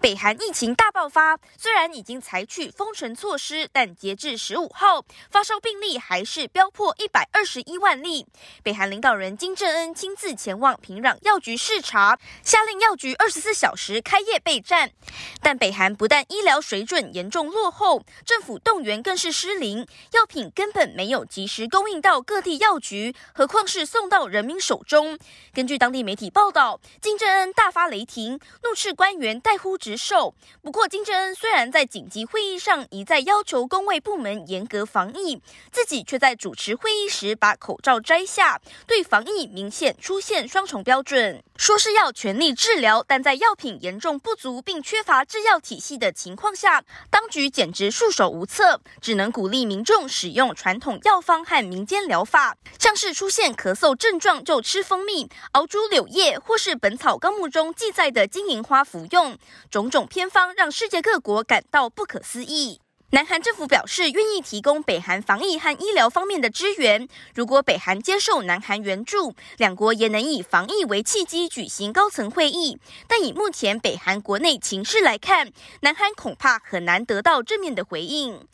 北韩疫情大爆发，虽然已经采取封城措施，但截至十五号，发烧病例还是飙破一百二十一万例。北韩领导人金正恩亲自前往平壤药局视察，下令药局二十四小时开业备战。但北韩不但医疗水准严重落后，政府动员更是失灵，药品根本没有及时供应到各地药局，何况是送到人民手中。根据当地媒体报道，金正恩大发雷霆，怒斥官员怠忽职。不过，金正恩虽然在紧急会议上一再要求工卫部门严格防疫，自己却在主持会议时把口罩摘下，对防疫明显出现双重标准。说是要全力治疗，但在药品严重不足并缺乏制药体系的情况下，当局简直束手无策，只能鼓励民众使用传统药方和民间疗法，像是出现咳嗽症状就吃蜂蜜、熬煮柳叶，或是《本草纲目》中记载的金银花服用。种种偏方让世界各国感到不可思议。南韩政府表示愿意提供北韩防疫和医疗方面的支援。如果北韩接受南韩援助，两国也能以防疫为契机举行高层会议。但以目前北韩国内情势来看，南韩恐怕很难得到正面的回应。